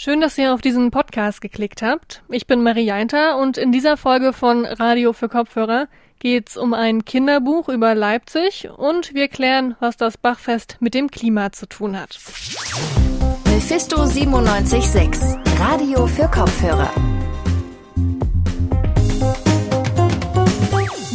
Schön, dass ihr auf diesen Podcast geklickt habt. Ich bin Marie Jainter und in dieser Folge von Radio für Kopfhörer geht's um ein Kinderbuch über Leipzig und wir klären, was das Bachfest mit dem Klima zu tun hat. Mephisto 976, Radio für Kopfhörer.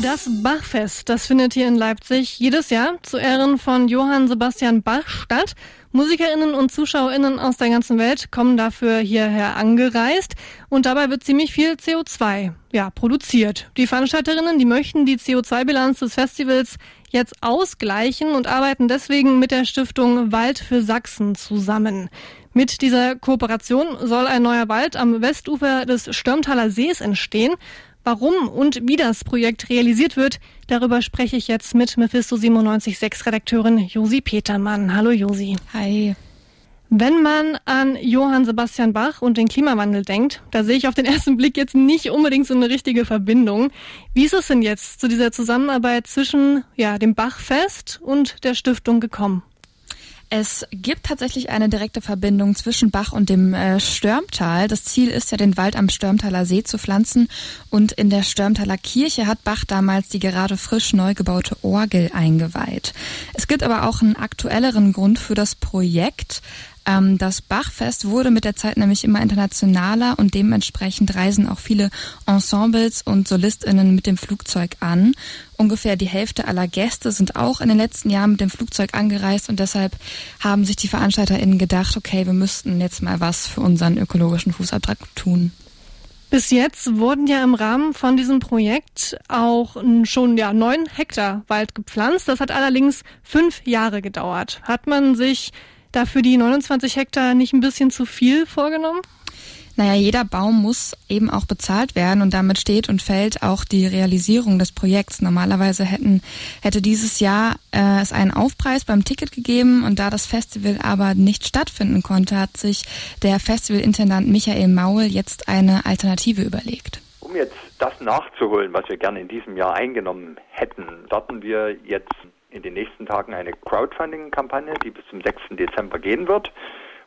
Das Bachfest, das findet hier in Leipzig jedes Jahr zu Ehren von Johann Sebastian Bach statt. Musikerinnen und Zuschauerinnen aus der ganzen Welt kommen dafür hierher angereist und dabei wird ziemlich viel CO2 ja, produziert. Die Veranstalterinnen, die möchten die CO2-Bilanz des Festivals jetzt ausgleichen und arbeiten deswegen mit der Stiftung Wald für Sachsen zusammen. Mit dieser Kooperation soll ein neuer Wald am Westufer des Stürmtaler Sees entstehen. Warum und wie das Projekt realisiert wird, darüber spreche ich jetzt mit Mephisto 976 Redakteurin Josi Petermann. Hallo Josi. Hi. Wenn man an Johann Sebastian Bach und den Klimawandel denkt, da sehe ich auf den ersten Blick jetzt nicht unbedingt so eine richtige Verbindung. Wie ist es denn jetzt zu dieser Zusammenarbeit zwischen ja, dem Bachfest und der Stiftung gekommen? Es gibt tatsächlich eine direkte Verbindung zwischen Bach und dem äh, Störmtal. Das Ziel ist ja, den Wald am Störmtaler See zu pflanzen. Und in der Störmtaler Kirche hat Bach damals die gerade frisch neu gebaute Orgel eingeweiht. Es gibt aber auch einen aktuelleren Grund für das Projekt. Ähm, das Bachfest wurde mit der Zeit nämlich immer internationaler und dementsprechend reisen auch viele Ensembles und SolistInnen mit dem Flugzeug an. Ungefähr die Hälfte aller Gäste sind auch in den letzten Jahren mit dem Flugzeug angereist und deshalb haben sich die VeranstalterInnen gedacht, okay, wir müssten jetzt mal was für unseren ökologischen Fußabdruck tun. Bis jetzt wurden ja im Rahmen von diesem Projekt auch schon ja neun Hektar Wald gepflanzt. Das hat allerdings fünf Jahre gedauert. Hat man sich dafür die 29 Hektar nicht ein bisschen zu viel vorgenommen? Naja, jeder Baum muss eben auch bezahlt werden und damit steht und fällt auch die Realisierung des Projekts. Normalerweise hätten, hätte dieses Jahr äh, es einen Aufpreis beim Ticket gegeben und da das Festival aber nicht stattfinden konnte, hat sich der Festivalintendant Michael Maul jetzt eine Alternative überlegt. Um jetzt das nachzuholen, was wir gerne in diesem Jahr eingenommen hätten, starten wir jetzt in den nächsten Tagen eine Crowdfunding-Kampagne, die bis zum 6. Dezember gehen wird,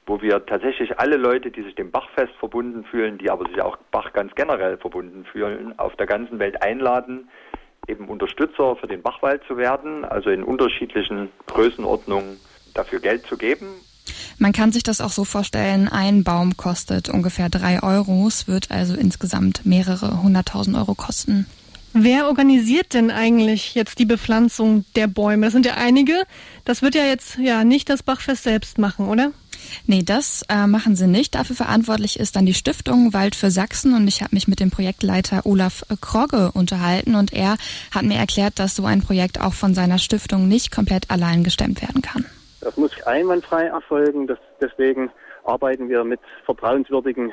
wo wir tatsächlich alle Leute, die sich dem Bachfest verbunden fühlen, die aber sich auch Bach ganz generell verbunden fühlen, auf der ganzen Welt einladen, eben Unterstützer für den Bachwald zu werden, also in unterschiedlichen Größenordnungen dafür Geld zu geben. Man kann sich das auch so vorstellen, ein Baum kostet ungefähr drei Euro, es wird also insgesamt mehrere hunderttausend Euro kosten. Wer organisiert denn eigentlich jetzt die Bepflanzung der Bäume? Das sind ja einige. Das wird ja jetzt ja nicht das Bachfest selbst machen, oder? Nee, das äh, machen sie nicht. Dafür verantwortlich ist dann die Stiftung Wald für Sachsen und ich habe mich mit dem Projektleiter Olaf Krogge unterhalten und er hat mir erklärt, dass so ein Projekt auch von seiner Stiftung nicht komplett allein gestemmt werden kann. Das muss einwandfrei erfolgen. Das, deswegen arbeiten wir mit vertrauenswürdigen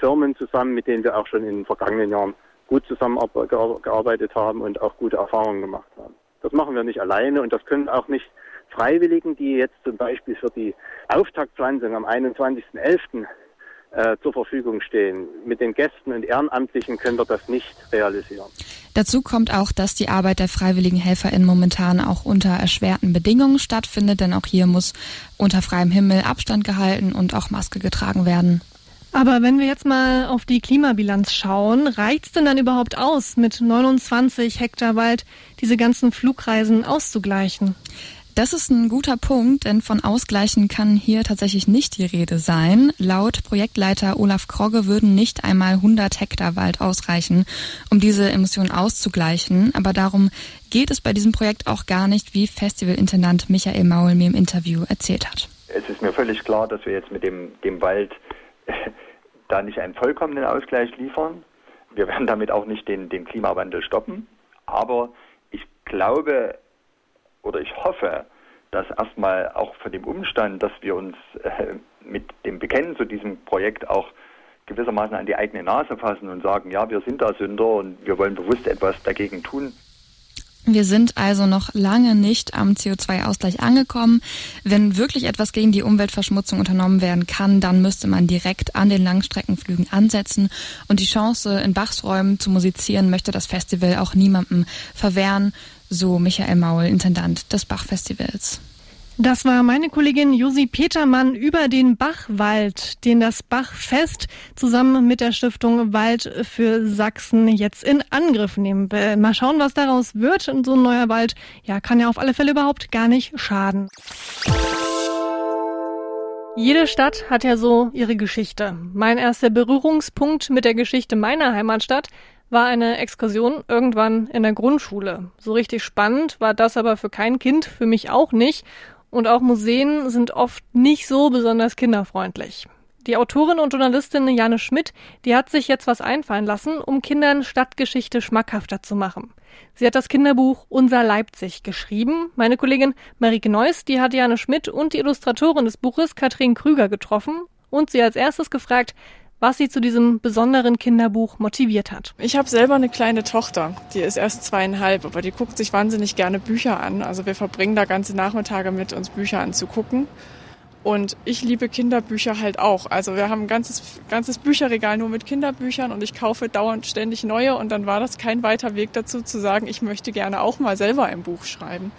Firmen zusammen, mit denen wir auch schon in den vergangenen Jahren gut zusammengearbeitet haben und auch gute Erfahrungen gemacht haben. Das machen wir nicht alleine und das können auch nicht Freiwilligen, die jetzt zum Beispiel für die Auftaktpflanzung am 21.11. Äh, zur Verfügung stehen. Mit den Gästen und Ehrenamtlichen können wir das nicht realisieren. Dazu kommt auch, dass die Arbeit der freiwilligen HelferInnen momentan auch unter erschwerten Bedingungen stattfindet, denn auch hier muss unter freiem Himmel Abstand gehalten und auch Maske getragen werden. Aber wenn wir jetzt mal auf die Klimabilanz schauen, reicht es denn dann überhaupt aus, mit 29 Hektar Wald diese ganzen Flugreisen auszugleichen? Das ist ein guter Punkt, denn von Ausgleichen kann hier tatsächlich nicht die Rede sein. Laut Projektleiter Olaf Krogge würden nicht einmal 100 Hektar Wald ausreichen, um diese Emissionen auszugleichen. Aber darum geht es bei diesem Projekt auch gar nicht, wie Festivalintendant Michael Maul mir im Interview erzählt hat. Es ist mir völlig klar, dass wir jetzt mit dem, dem Wald da nicht einen vollkommenen Ausgleich liefern. Wir werden damit auch nicht den, den Klimawandel stoppen. Aber ich glaube oder ich hoffe, dass erstmal auch von dem Umstand, dass wir uns äh, mit dem Bekennen zu diesem Projekt auch gewissermaßen an die eigene Nase fassen und sagen, ja, wir sind da Sünder und wir wollen bewusst etwas dagegen tun, wir sind also noch lange nicht am CO2-Ausgleich angekommen. Wenn wirklich etwas gegen die Umweltverschmutzung unternommen werden kann, dann müsste man direkt an den Langstreckenflügen ansetzen. Und die Chance, in Bachsräumen zu musizieren, möchte das Festival auch niemandem verwehren, so Michael Maul, Intendant des Bachfestivals. Das war meine Kollegin Josi Petermann über den Bachwald, den das Bachfest zusammen mit der Stiftung Wald für Sachsen jetzt in Angriff nehmen will. Mal schauen, was daraus wird. Und so ein neuer Wald, ja, kann ja auf alle Fälle überhaupt gar nicht schaden. Jede Stadt hat ja so ihre Geschichte. Mein erster Berührungspunkt mit der Geschichte meiner Heimatstadt war eine Exkursion irgendwann in der Grundschule. So richtig spannend war das aber für kein Kind, für mich auch nicht. Und auch Museen sind oft nicht so besonders kinderfreundlich. Die Autorin und Journalistin Janne Schmidt, die hat sich jetzt was einfallen lassen, um Kindern Stadtgeschichte schmackhafter zu machen. Sie hat das Kinderbuch Unser Leipzig geschrieben. Meine Kollegin Marike Neuss, die hat Janne Schmidt und die Illustratorin des Buches Katrin Krüger getroffen und sie als erstes gefragt, was sie zu diesem besonderen Kinderbuch motiviert hat. Ich habe selber eine kleine Tochter, die ist erst zweieinhalb, aber die guckt sich wahnsinnig gerne Bücher an. Also wir verbringen da ganze Nachmittage mit uns Bücher anzugucken. Und ich liebe Kinderbücher halt auch. Also wir haben ein ganzes, ganzes Bücherregal nur mit Kinderbüchern und ich kaufe dauernd ständig neue und dann war das kein weiter Weg dazu zu sagen, ich möchte gerne auch mal selber ein Buch schreiben.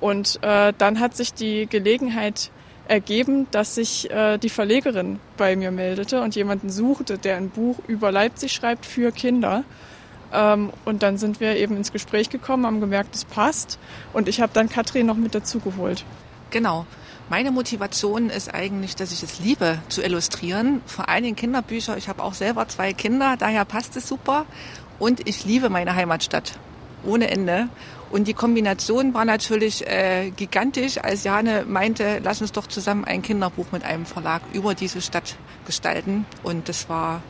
Und äh, dann hat sich die Gelegenheit ergeben, dass sich äh, die Verlegerin bei mir meldete und jemanden suchte, der ein Buch über Leipzig schreibt für Kinder. Ähm, und dann sind wir eben ins Gespräch gekommen, haben gemerkt, es passt. Und ich habe dann Katrin noch mit dazu geholt. Genau. Meine Motivation ist eigentlich, dass ich es liebe zu illustrieren. Vor allen Dingen Kinderbücher. Ich habe auch selber zwei Kinder, daher passt es super. Und ich liebe meine Heimatstadt ohne Ende. Und die Kombination war natürlich äh, gigantisch, als Jane meinte, lass uns doch zusammen ein Kinderbuch mit einem Verlag über diese Stadt gestalten. Und das war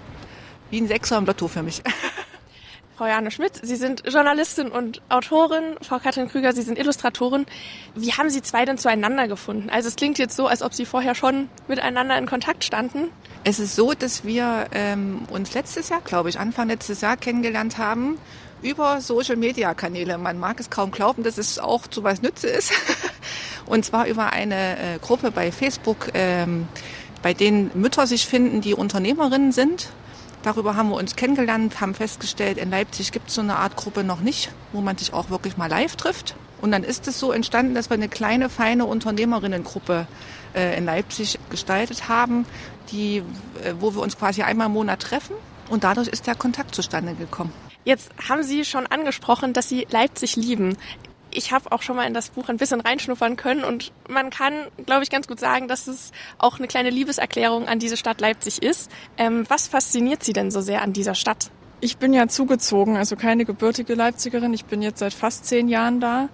wie ein Sechser im Lotto für mich. Frau Jane Schmidt, Sie sind Journalistin und Autorin. Frau Katrin Krüger, Sie sind Illustratorin. Wie haben Sie zwei denn zueinander gefunden? Also es klingt jetzt so, als ob Sie vorher schon miteinander in Kontakt standen. Es ist so, dass wir ähm, uns letztes Jahr, glaube ich, Anfang letztes Jahr kennengelernt haben über Social-Media-Kanäle. Man mag es kaum glauben, dass es auch zu was Nütze ist. Und zwar über eine äh, Gruppe bei Facebook, ähm, bei denen Mütter sich finden, die Unternehmerinnen sind. Darüber haben wir uns kennengelernt, haben festgestellt, in Leipzig gibt es so eine Art Gruppe noch nicht, wo man sich auch wirklich mal live trifft. Und dann ist es so entstanden, dass wir eine kleine, feine Unternehmerinnengruppe äh, in Leipzig gestaltet haben, die, äh, wo wir uns quasi einmal im Monat treffen. Und dadurch ist der Kontakt zustande gekommen. Jetzt haben Sie schon angesprochen, dass Sie Leipzig lieben. Ich habe auch schon mal in das Buch ein bisschen reinschnuppern können und man kann, glaube ich, ganz gut sagen, dass es auch eine kleine Liebeserklärung an diese Stadt Leipzig ist. Ähm, was fasziniert Sie denn so sehr an dieser Stadt? Ich bin ja zugezogen, also keine gebürtige Leipzigerin. Ich bin jetzt seit fast zehn Jahren da.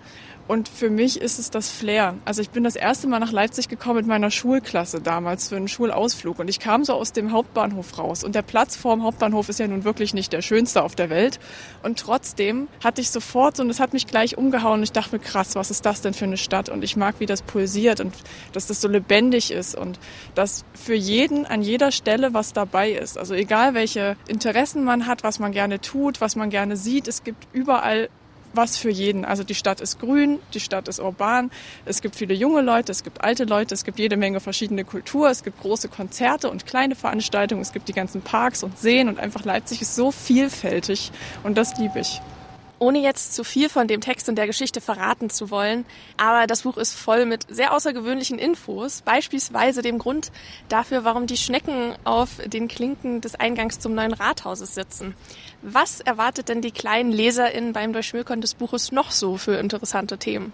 Und für mich ist es das Flair. Also ich bin das erste Mal nach Leipzig gekommen mit meiner Schulklasse damals für einen Schulausflug. Und ich kam so aus dem Hauptbahnhof raus. Und der Platz vorm Hauptbahnhof ist ja nun wirklich nicht der schönste auf der Welt. Und trotzdem hatte ich sofort so, und es hat mich gleich umgehauen. Und ich dachte mir, krass, was ist das denn für eine Stadt? Und ich mag, wie das pulsiert und dass das so lebendig ist. Und dass für jeden an jeder Stelle was dabei ist. Also egal, welche Interessen man hat, was man gerne tut, was man gerne sieht, es gibt überall was für jeden. Also die Stadt ist grün, die Stadt ist urban, es gibt viele junge Leute, es gibt alte Leute, es gibt jede Menge verschiedene Kultur, es gibt große Konzerte und kleine Veranstaltungen, es gibt die ganzen Parks und Seen und einfach Leipzig ist so vielfältig und das liebe ich ohne jetzt zu viel von dem Text und der Geschichte verraten zu wollen. Aber das Buch ist voll mit sehr außergewöhnlichen Infos, beispielsweise dem Grund dafür, warum die Schnecken auf den Klinken des Eingangs zum neuen Rathauses sitzen. Was erwartet denn die kleinen LeserInnen beim Durchschmökern des Buches noch so für interessante Themen?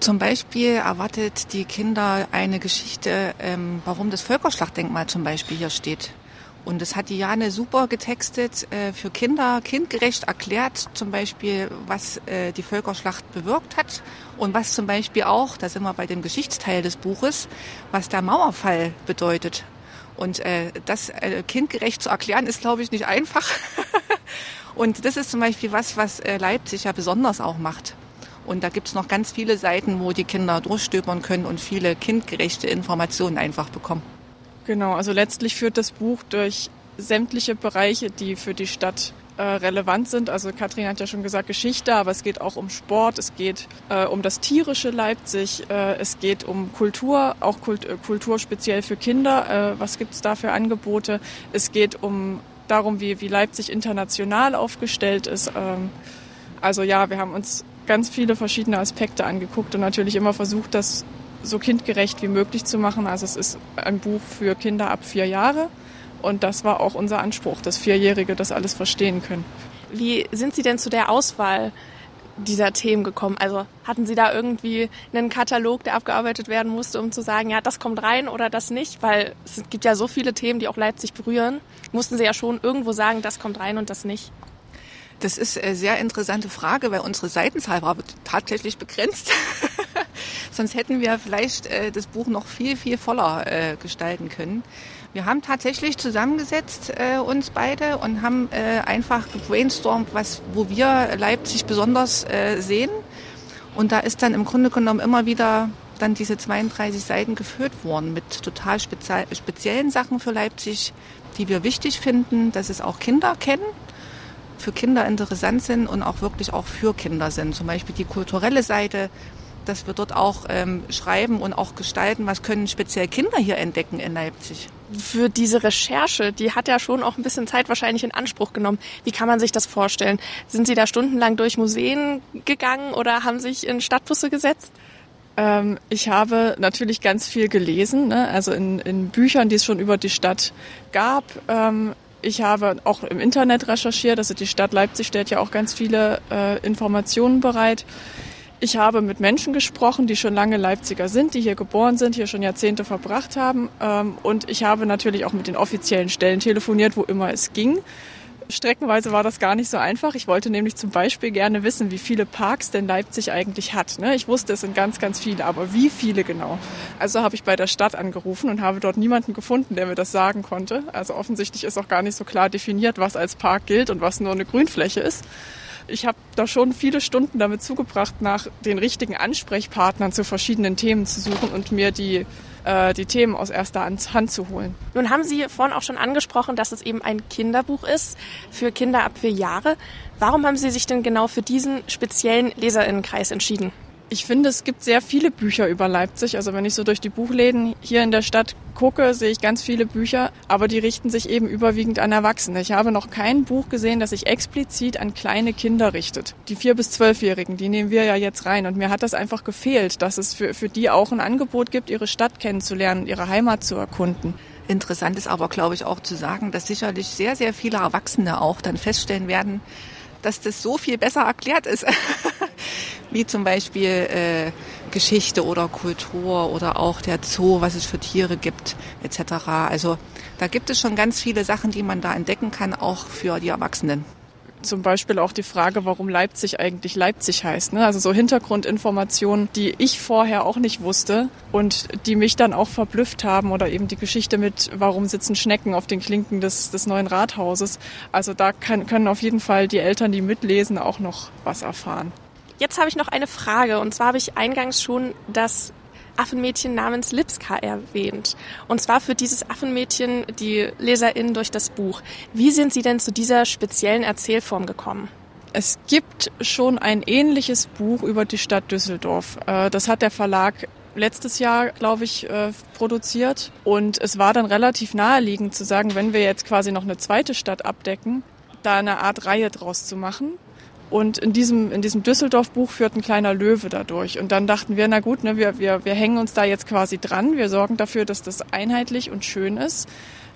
Zum Beispiel erwartet die Kinder eine Geschichte, ähm, warum das Völkerschlachtdenkmal zum Beispiel hier steht. Und das hat Diane super getextet, äh, für Kinder kindgerecht erklärt, zum Beispiel, was äh, die Völkerschlacht bewirkt hat und was zum Beispiel auch, da sind wir bei dem Geschichtsteil des Buches, was der Mauerfall bedeutet. Und äh, das äh, kindgerecht zu erklären, ist, glaube ich, nicht einfach. und das ist zum Beispiel was, was äh, Leipzig ja besonders auch macht. Und da gibt's noch ganz viele Seiten, wo die Kinder durchstöbern können und viele kindgerechte Informationen einfach bekommen. Genau, also letztlich führt das Buch durch sämtliche Bereiche, die für die Stadt äh, relevant sind. Also Kathrin hat ja schon gesagt Geschichte, aber es geht auch um Sport, es geht äh, um das tierische Leipzig, äh, es geht um Kultur, auch Kult, äh, Kultur speziell für Kinder. Äh, was gibt's da für Angebote? Es geht um darum, wie, wie Leipzig international aufgestellt ist. Ähm, also ja, wir haben uns ganz viele verschiedene Aspekte angeguckt und natürlich immer versucht, das so kindgerecht wie möglich zu machen. Also es ist ein Buch für Kinder ab vier Jahre. Und das war auch unser Anspruch, dass Vierjährige das alles verstehen können. Wie sind Sie denn zu der Auswahl dieser Themen gekommen? Also hatten Sie da irgendwie einen Katalog, der abgearbeitet werden musste, um zu sagen, ja, das kommt rein oder das nicht? Weil es gibt ja so viele Themen, die auch Leipzig berühren. Mussten Sie ja schon irgendwo sagen, das kommt rein und das nicht? Das ist eine sehr interessante Frage, weil unsere Seitenzahl war tatsächlich begrenzt. Sonst hätten wir vielleicht äh, das Buch noch viel, viel voller äh, gestalten können. Wir haben tatsächlich zusammengesetzt äh, uns beide und haben äh, einfach gebrainstormt, was, wo wir Leipzig besonders äh, sehen. Und da ist dann im Grunde genommen immer wieder dann diese 32 Seiten gefüllt worden mit total speziellen Sachen für Leipzig, die wir wichtig finden, dass es auch Kinder kennen, für Kinder interessant sind und auch wirklich auch für Kinder sind. Zum Beispiel die kulturelle Seite, dass wir dort auch ähm, schreiben und auch gestalten, was können speziell Kinder hier entdecken in Leipzig. Für diese Recherche, die hat ja schon auch ein bisschen Zeit wahrscheinlich in Anspruch genommen. Wie kann man sich das vorstellen? Sind Sie da stundenlang durch Museen gegangen oder haben sich in Stadtbusse gesetzt? Ähm, ich habe natürlich ganz viel gelesen, ne? also in, in, Büchern, die es schon über die Stadt gab. Ähm, ich habe auch im Internet recherchiert, also die Stadt Leipzig stellt ja auch ganz viele äh, Informationen bereit. Ich habe mit Menschen gesprochen, die schon lange Leipziger sind, die hier geboren sind, hier schon Jahrzehnte verbracht haben. Ähm, und ich habe natürlich auch mit den offiziellen Stellen telefoniert, wo immer es ging. Streckenweise war das gar nicht so einfach. Ich wollte nämlich zum Beispiel gerne wissen, wie viele Parks denn Leipzig eigentlich hat. Ne? Ich wusste, es sind ganz, ganz viele, aber wie viele genau? Also habe ich bei der Stadt angerufen und habe dort niemanden gefunden, der mir das sagen konnte. Also offensichtlich ist auch gar nicht so klar definiert, was als Park gilt und was nur eine Grünfläche ist ich habe da schon viele Stunden damit zugebracht, nach den richtigen Ansprechpartnern zu verschiedenen Themen zu suchen und mir die, äh, die Themen aus erster Hand zu holen. Nun haben Sie vorhin auch schon angesprochen, dass es eben ein Kinderbuch ist für Kinder ab vier Jahre. Warum haben Sie sich denn genau für diesen speziellen Leserinnenkreis entschieden? Ich finde, es gibt sehr viele Bücher über Leipzig. Also wenn ich so durch die Buchläden hier in der Stadt gucke, sehe ich ganz viele Bücher, aber die richten sich eben überwiegend an Erwachsene. Ich habe noch kein Buch gesehen, das sich explizit an kleine Kinder richtet. Die vier bis zwölfjährigen, die nehmen wir ja jetzt rein. Und mir hat das einfach gefehlt, dass es für, für die auch ein Angebot gibt, ihre Stadt kennenzulernen, ihre Heimat zu erkunden. Interessant ist aber, glaube ich, auch zu sagen, dass sicherlich sehr, sehr viele Erwachsene auch dann feststellen werden, dass das so viel besser erklärt ist. Wie zum Beispiel äh, Geschichte oder Kultur oder auch der Zoo, was es für Tiere gibt, etc. Also da gibt es schon ganz viele Sachen, die man da entdecken kann, auch für die Erwachsenen zum Beispiel auch die Frage, warum Leipzig eigentlich Leipzig heißt. Ne? Also so Hintergrundinformationen, die ich vorher auch nicht wusste und die mich dann auch verblüfft haben oder eben die Geschichte mit, warum sitzen Schnecken auf den Klinken des, des neuen Rathauses. Also da kann, können auf jeden Fall die Eltern, die mitlesen, auch noch was erfahren. Jetzt habe ich noch eine Frage und zwar habe ich eingangs schon das Affenmädchen namens Lipska erwähnt. Und zwar für dieses Affenmädchen die LeserInnen durch das Buch. Wie sind Sie denn zu dieser speziellen Erzählform gekommen? Es gibt schon ein ähnliches Buch über die Stadt Düsseldorf. Äh, das hat der Verlag letztes Jahr, glaube ich, äh, produziert. Und es war dann relativ naheliegend zu sagen, wenn wir jetzt quasi noch eine zweite Stadt abdecken, da eine Art Reihe draus zu machen. Und in diesem, in diesem Düsseldorf-Buch führt ein kleiner Löwe dadurch. Und dann dachten wir, na gut, ne, wir, wir, wir hängen uns da jetzt quasi dran. Wir sorgen dafür, dass das einheitlich und schön ist,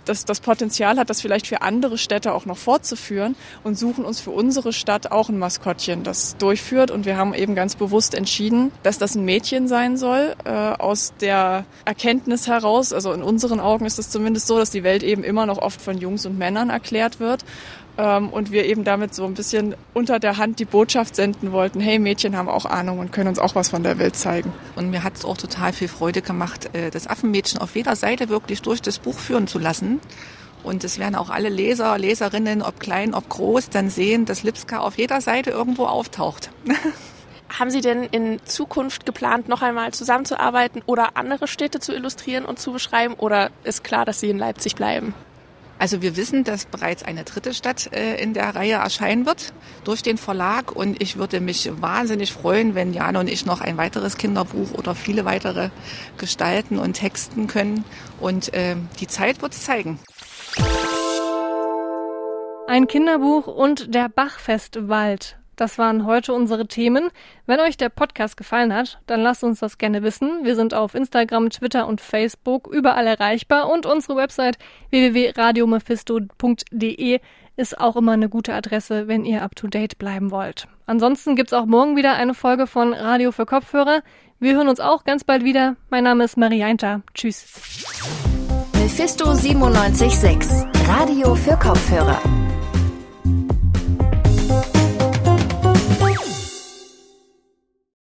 dass das Potenzial hat, das vielleicht für andere Städte auch noch fortzuführen und suchen uns für unsere Stadt auch ein Maskottchen, das durchführt. Und wir haben eben ganz bewusst entschieden, dass das ein Mädchen sein soll, äh, aus der Erkenntnis heraus, also in unseren Augen ist es zumindest so, dass die Welt eben immer noch oft von Jungs und Männern erklärt wird und wir eben damit so ein bisschen unter der Hand die Botschaft senden wollten, hey, Mädchen haben auch Ahnung und können uns auch was von der Welt zeigen. Und mir hat es auch total viel Freude gemacht, äh, das Affenmädchen auf jeder Seite wirklich durch das Buch führen zu lassen. Und es werden auch alle Leser, Leserinnen, ob klein, ob groß, dann sehen, dass Lipska auf jeder Seite irgendwo auftaucht. Haben Sie denn in Zukunft geplant, noch einmal zusammenzuarbeiten oder andere Städte zu illustrieren und zu beschreiben? Oder ist klar, dass Sie in Leipzig bleiben? Also wir wissen, dass bereits eine dritte Stadt äh, in der Reihe erscheinen wird durch den Verlag und ich würde mich wahnsinnig freuen, wenn Jana und ich noch ein weiteres Kinderbuch oder viele weitere gestalten und texten können und äh, die Zeit wird es zeigen. Ein Kinderbuch und der Bachfestwald. Das waren heute unsere Themen. Wenn euch der Podcast gefallen hat, dann lasst uns das gerne wissen. Wir sind auf Instagram, Twitter und Facebook überall erreichbar und unsere Website www.radiomephisto.de ist auch immer eine gute Adresse, wenn ihr up to date bleiben wollt. Ansonsten gibt's auch morgen wieder eine Folge von Radio für Kopfhörer. Wir hören uns auch ganz bald wieder. Mein Name ist Marianta. Tschüss. Mephisto 976, Radio für Kopfhörer.